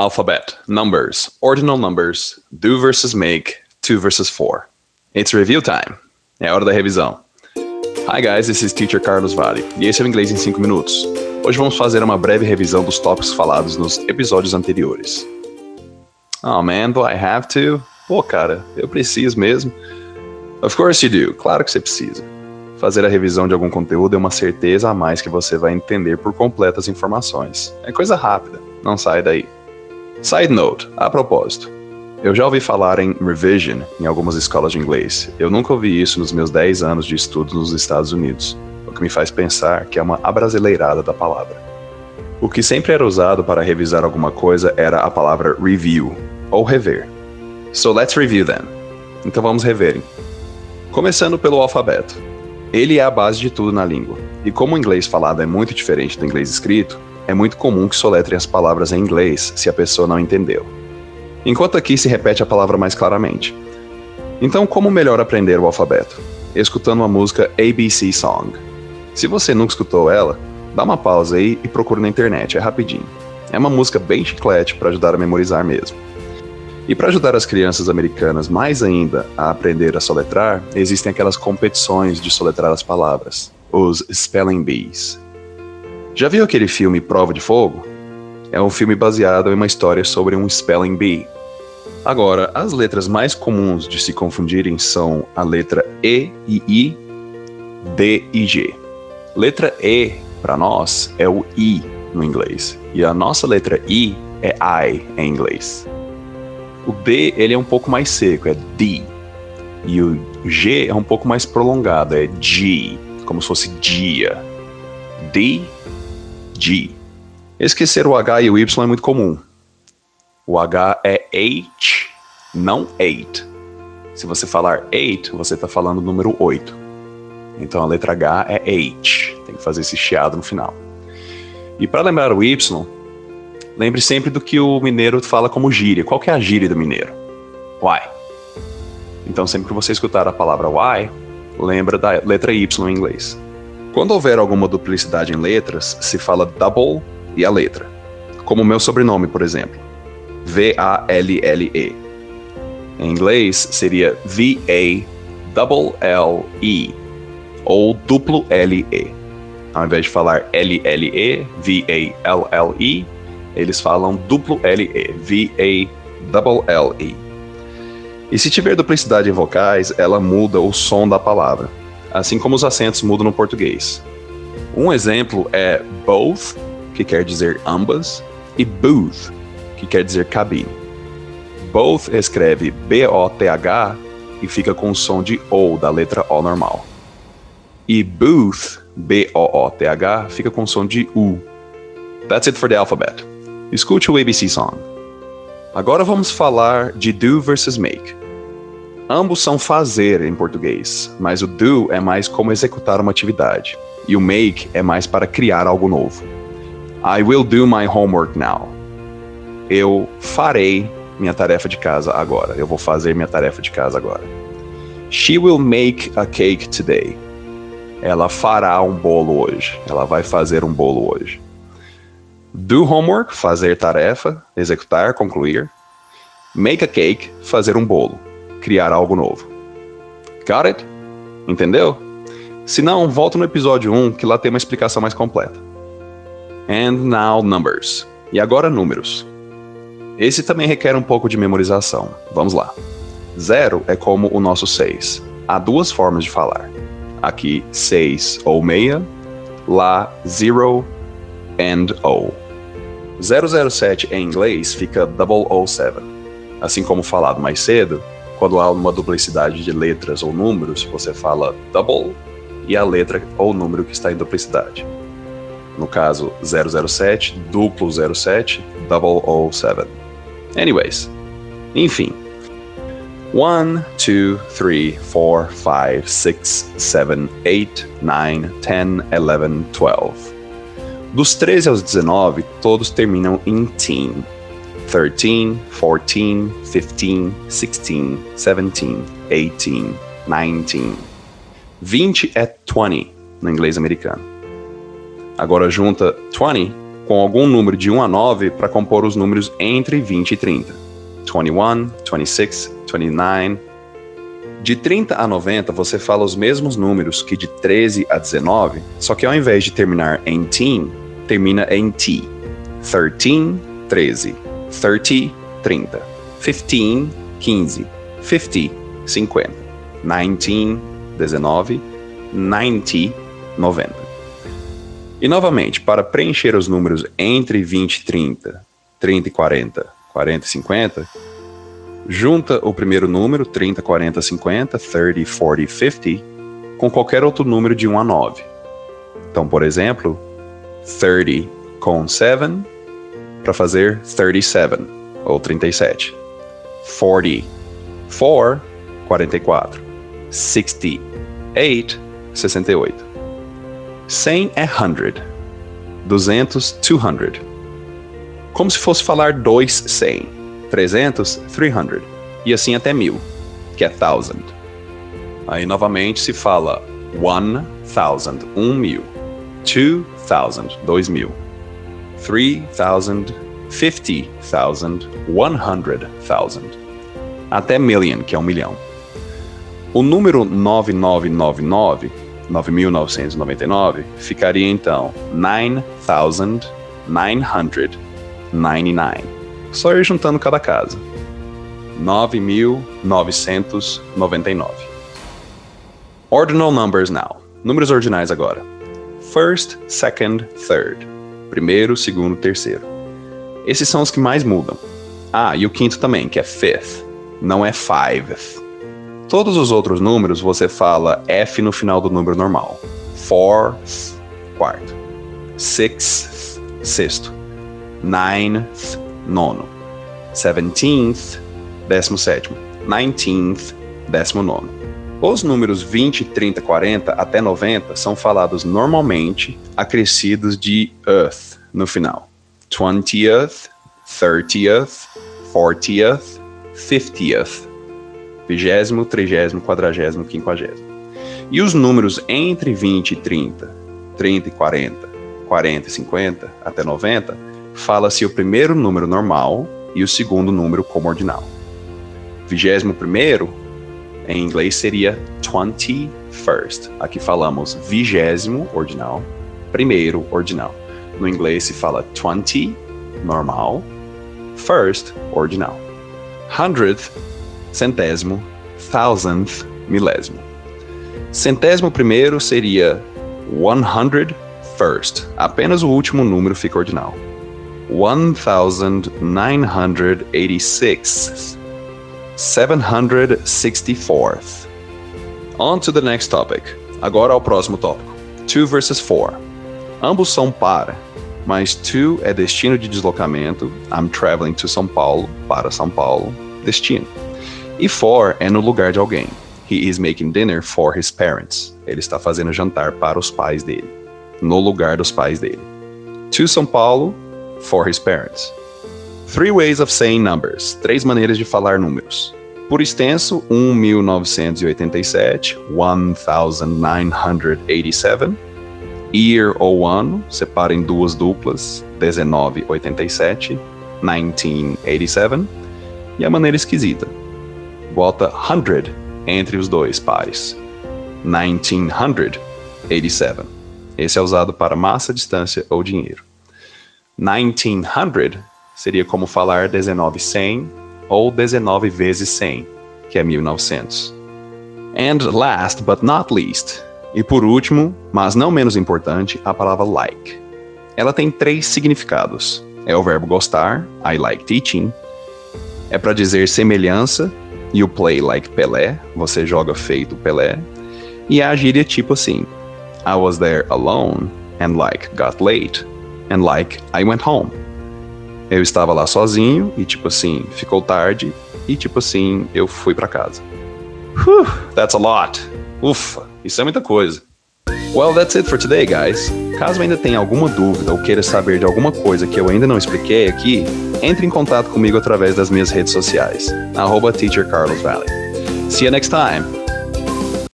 Alphabet, numbers, ordinal numbers, do versus make, two versus four. It's review time. É hora da revisão. Hi guys, this is Teacher Carlos Vale e esse é o Inglês em 5 minutos. Hoje vamos fazer uma breve revisão dos tópicos falados nos episódios anteriores. Oh man, do I have to? Pô, cara, eu preciso mesmo. Of course you do, claro que você precisa. Fazer a revisão de algum conteúdo é uma certeza a mais que você vai entender por completo as informações. É coisa rápida, não sai daí. Side note, a propósito, eu já ouvi falar em revision em algumas escolas de inglês. Eu nunca ouvi isso nos meus 10 anos de estudos nos Estados Unidos, o que me faz pensar que é uma abrasileirada da palavra. O que sempre era usado para revisar alguma coisa era a palavra review, ou rever. So let's review then. Então vamos rever. Começando pelo alfabeto. Ele é a base de tudo na língua. E como o inglês falado é muito diferente do inglês escrito, é muito comum que soletrem as palavras em inglês se a pessoa não entendeu. Enquanto aqui se repete a palavra mais claramente. Então, como melhor aprender o alfabeto? Escutando uma música ABC Song. Se você nunca escutou ela, dá uma pausa aí e procura na internet, é rapidinho. É uma música bem chiclete para ajudar a memorizar mesmo. E para ajudar as crianças americanas mais ainda a aprender a soletrar, existem aquelas competições de soletrar as palavras, os Spelling Bees. Já viu aquele filme Prova de Fogo? É um filme baseado em uma história sobre um Spelling Bee. Agora, as letras mais comuns de se confundirem são a letra E e I, D e G. Letra E, para nós, é o I no inglês, e a nossa letra I é I em inglês. O D ele é um pouco mais seco, é D. E o G é um pouco mais prolongado, é G, como se fosse dia. D, Esquecer o H e o Y é muito comum. O H é H, não eight. Se você falar eight, você está falando o número 8. Então a letra H é H. Tem que fazer esse chiado no final. E para lembrar o Y, Lembre sempre do que o mineiro fala como gíria. Qual que é a gíria do mineiro? Why. Então, sempre que você escutar a palavra why, lembra da letra Y em inglês. Quando houver alguma duplicidade em letras, se fala double e a letra. Como o meu sobrenome, por exemplo. V-A-L-L-E. Em inglês, seria V-A-L-L-E. Ou duplo L-E. Ao invés de falar L-L-E, V-A-L-L-E, eles falam duplo LE, V-A-L-L-E. E se tiver duplicidade em vocais, ela muda o som da palavra, assim como os acentos mudam no português. Um exemplo é both, que quer dizer ambas, e booth, que quer dizer cabine. Both escreve B-O-T-H e fica com o som de O da letra O normal. E booth, B-O-O-T-H, fica com o som de U. That's it for the alphabet. Escute o ABC Song. Agora vamos falar de do versus make. Ambos são fazer em português, mas o do é mais como executar uma atividade, e o make é mais para criar algo novo. I will do my homework now. Eu farei minha tarefa de casa agora. Eu vou fazer minha tarefa de casa agora. She will make a cake today. Ela fará um bolo hoje. Ela vai fazer um bolo hoje. Do homework, fazer tarefa, executar, concluir. Make a cake, fazer um bolo, criar algo novo. Got it? Entendeu? Se não, volta no episódio 1 que lá tem uma explicação mais completa. And now numbers. E agora números. Esse também requer um pouco de memorização. Vamos lá. Zero é como o nosso 6. Há duas formas de falar. Aqui, 6 ou meia. Lá, zero and O. 007 em inglês fica 007. Assim como falado mais cedo, quando há uma duplicidade de letras ou números, você fala double e a letra ou número que está em duplicidade. No caso 007, duplo 07, 007. Anyways, enfim. 1, 2, 3, 4, 5, 6, 7, 8, 9, 10, 11, 12. Dos 13 aos 19, todos terminam em teen. 13, 14, 15, 16, 17, 18, 19. 20 é 20 no inglês americano. Agora junta 20 com algum número de 1 a 9 para compor os números entre 20 e 30. 21, 26, 29. De 30 a 90, você fala os mesmos números que de 13 a 19, só que ao invés de terminar em teen, termina em T. 13, 13. 30, 30. 15, 15. 50, 50. 19, 19. 90, 90. E novamente, para preencher os números entre 20 e 30, 30 e 40, 40 e 50, junta o primeiro número, 30, 40, 50, 30, 40, 50, com qualquer outro número de 1 a 9. Então, por exemplo, 30 com 7 para fazer 37 ou 37. 40, 4, 44. 68, 68. 100 é 100. 200, 200. Como se fosse falar dois 100. 300, 300. E assim até mil, que é thousand. Aí novamente se fala one thousand, um mil. Two thousand, dois mil. Three thousand, fifty thousand, one hundred thousand. Até million, que é um milhão. O número 9999, 9999, ficaria então 9,999. Só ir juntando cada casa. 9.999. Ordinal numbers now. Números ordinais agora. First, second, third. Primeiro, segundo, terceiro. Esses são os que mais mudam. Ah, e o quinto também, que é fifth. Não é fiveth. Todos os outros números você fala F no final do número normal. Fourth, quarto. Sixth, sexto. Ninth, nono. Seventeenth, décimo sétimo. Nineteenth, décimo nono. Os números 20, 30, 40 até 90 são falados normalmente acrescidos de earth no final. 20th, 30th, 40th, 50th. 20, 30, 40, 50. E os números entre 20 e 30, 30 e 40, 40 e 50 até 90, fala-se o primeiro número normal e o segundo número como ordinal. 21 em inglês seria 21st. Aqui falamos vigésimo ordinal, primeiro ordinal. No inglês se fala 20, normal, first, ordinal. Hundredth centésimo, thousandth, milésimo. Centésimo primeiro seria one hundred first. Apenas o último número fica ordinal. One thousand nine hundred eighty-sixth. Seven hundred sixty-fourth. On to the next topic. Agora ao próximo tópico. Two versus four. Ambos são para, mas to é destino de deslocamento. I'm traveling to São Paulo, para São Paulo, destino. E for é no lugar de alguém. He is making dinner for his parents. Ele está fazendo jantar para os pais dele. No lugar dos pais dele. To São Paulo, for his parents. Three ways of saying numbers. Três maneiras de falar números. Por extenso, 1987, 1987. Year ou ano, separa em duas duplas, 1987, 1987. E a maneira esquisita, bota 100 entre os dois pares. 1987. Esse é usado para massa, distância ou dinheiro. 1900 seria como falar 1900 ou 19 vezes 100, que é 1900. And last but not least, e por último, mas não menos importante, a palavra like. Ela tem três significados. É o verbo gostar, I like teaching. É para dizer semelhança, You play like Pelé, você joga feito Pelé. E a gíria tipo assim: I was there alone and like got late and like I went home. Eu estava lá sozinho e tipo assim, ficou tarde e tipo assim, eu fui para casa. Whew, that's a lot. Ufa, isso é muita coisa. Well, that's it for today, guys. Caso ainda tenha alguma dúvida ou queira saber de alguma coisa que eu ainda não expliquei aqui, entre em contato comigo através das minhas redes sociais, arroba See you next time!